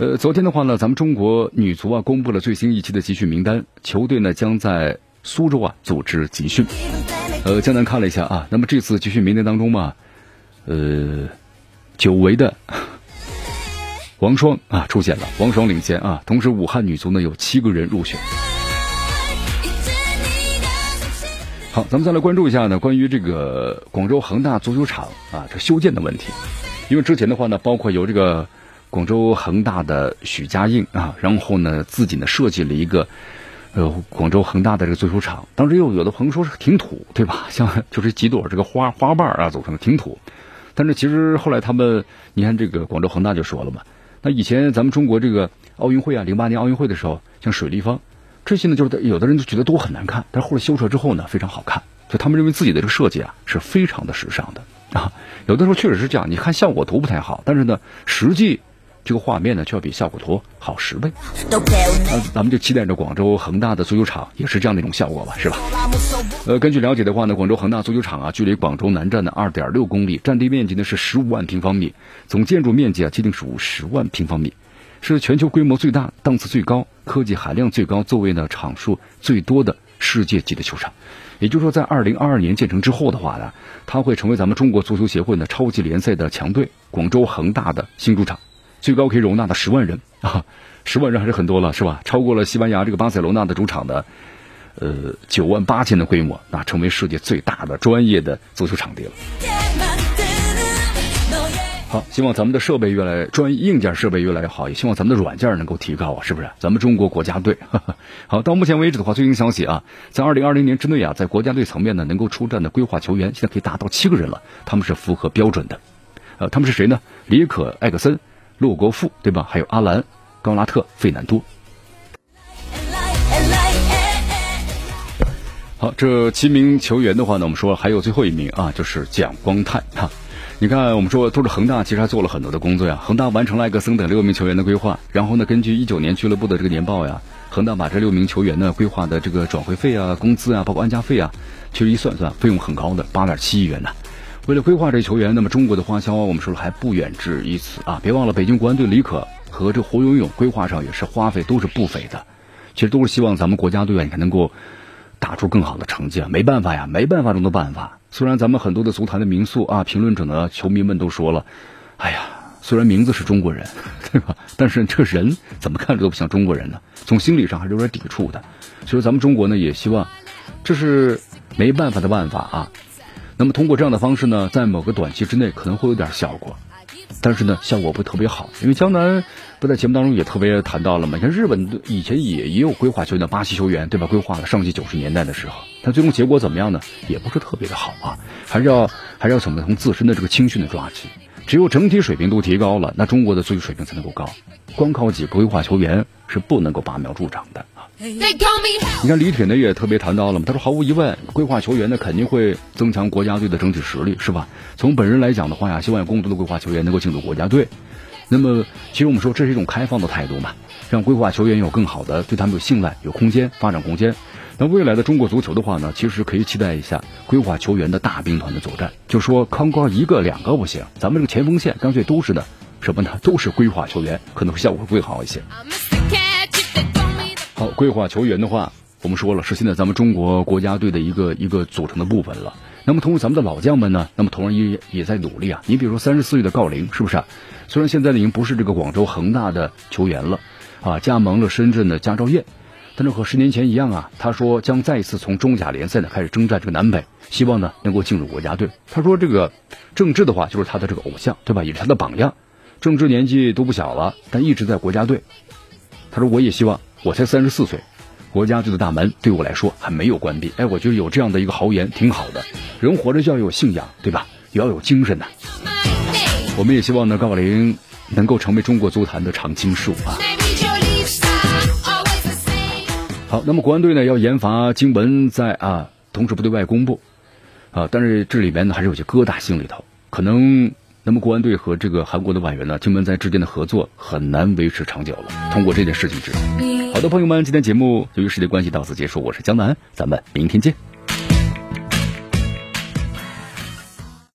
呃，昨天的话呢，咱们中国女足啊公布了最新一期的集训名单，球队呢将在苏州啊组织集训。呃，江南看了一下啊，那么这次集训名单当中嘛，呃，久违的 王霜啊出现了，王霜领先啊，同时武汉女足呢有七个人入选。好，咱们再来关注一下呢，关于这个广州恒大足球场啊这修建的问题，因为之前的话呢，包括由这个。广州恒大的许家印啊，然后呢，自己呢设计了一个，呃，广州恒大的这个足球场。当时又有的朋友说是挺土，对吧？像就是几朵这个花花瓣啊组成的，挺土。但是其实后来他们，你看这个广州恒大就说了嘛，那以前咱们中国这个奥运会啊，零八年奥运会的时候，像水立方这些呢，就是有的人都觉得都很难看，但是后来修出来之后呢，非常好看。就他们认为自己的这个设计啊，是非常的时尚的啊。有的时候确实是这样，你看效果图不太好，但是呢，实际。这个画面呢，就要比效果图好十倍。呃咱们就期待着广州恒大的足球场也是这样的一种效果吧，是吧？呃，根据了解的话呢，广州恒大足球场啊，距离广州南站的二点六公里，占地面积呢是十五万平方米，总建筑面积啊，接近是五十万平方米，是全球规模最大、档次最高、科技含量最高、座位呢场数最多的世界级的球场。也就是说，在二零二二年建成之后的话呢，它会成为咱们中国足球协会呢超级联赛的强队——广州恒大的新主场。最高可以容纳到十万人啊，十万人还是很多了，是吧？超过了西班牙这个巴塞罗那的主场的，呃，九万八千的规模，那成为世界最大的专业的足球场地了。好，希望咱们的设备越来专硬件设备越来越好，也希望咱们的软件能够提高啊，是不是？咱们中国国家队，好，到目前为止的话，最新消息啊，在二零二零年之内啊，在国家队层面呢，能够出战的规划球员现在可以达到七个人了，他们是符合标准的，呃，他们是谁呢？里可艾克森。洛国富对吧？还有阿兰、高拉特、费南多。好，这七名球员的话呢，我们说还有最后一名啊，就是蒋光太哈。你看，我们说都是恒大，其实还做了很多的工作呀。恒大完成了艾克森等六名球员的规划，然后呢，根据一九年俱乐部的这个年报呀，恒大把这六名球员呢规划的这个转会费啊、工资啊，包括安家费啊，其实一算算，费用很高的，八点七亿元呢。为了规划这球员，那么中国的花销我们说了还不远至于此啊！别忘了，北京国安队李可和这胡永永规划上也是花费都是不菲的。其实都是希望咱们国家队啊，你看能够打出更好的成绩啊！没办法呀，没办法中的办法。虽然咱们很多的足坛的名宿啊、评论者呢、球迷们都说了，哎呀，虽然名字是中国人，对吧？但是这人怎么看着都不像中国人呢？从心理上还是有点抵触的。所以咱们中国呢，也希望这是没办法的办法啊。那么通过这样的方式呢，在某个短期之内可能会有点效果，但是呢，效果不特别好。因为江南不在节目当中也特别谈到了嘛，像日本以前也也有规划球员，巴西球员对吧？规划了上届九十年代的时候，但最终结果怎么样呢？也不是特别的好啊，还是要还是要怎么从自身的这个青训的抓起。只有整体水平都提高了，那中国的足球水平才能够高。光靠几个规划球员是不能够拔苗助长的。你看李铁呢也特别谈到了嘛，他说毫无疑问，规划球员呢肯定会增强国家队的整体实力，是吧？从本人来讲的话呀，希望有更多的规划球员能够进入国家队。那么，其实我们说这是一种开放的态度嘛，让规划球员有更好的对他们有信赖、有空间发展空间。那未来的中国足球的话呢，其实可以期待一下规划球员的大兵团的作战。就说康光一个两个不行，咱们这个前锋线干脆都是的什么呢？都是规划球员，可能效果会好一些。好，规划球员的话，我们说了是现在咱们中国国家队的一个一个组成的部分了。那么，同时咱们的老将们呢，那么同样也也在努力啊。你比如说三十四岁的郜林，是不是啊？虽然现在已经不是这个广州恒大的球员了，啊，加盟了深圳的佳兆业，但是和十年前一样啊，他说将再一次从中甲联赛呢开始征战这个南北，希望呢能够进入国家队。他说这个郑智的话就是他的这个偶像，对吧？也是他的榜样。郑智年纪都不小了，但一直在国家队。他说我也希望。我才三十四岁，国家队的大门对我来说还没有关闭。哎，我觉得有这样的一个豪言挺好的。人活着就要有信仰，对吧？也要有精神呐。我们也希望呢，高林能够成为中国足坛的常青树啊。好，那么国安队呢要严罚经文在啊，同时不对外公布啊，但是这里边呢还是有些疙瘩心里头，可能那么国安队和这个韩国的外援呢，金门在之间的合作很难维持长久了。通过这件事情知道，好的朋友们，今天节目由于时间关系到此结束，我是江南，咱们明天见。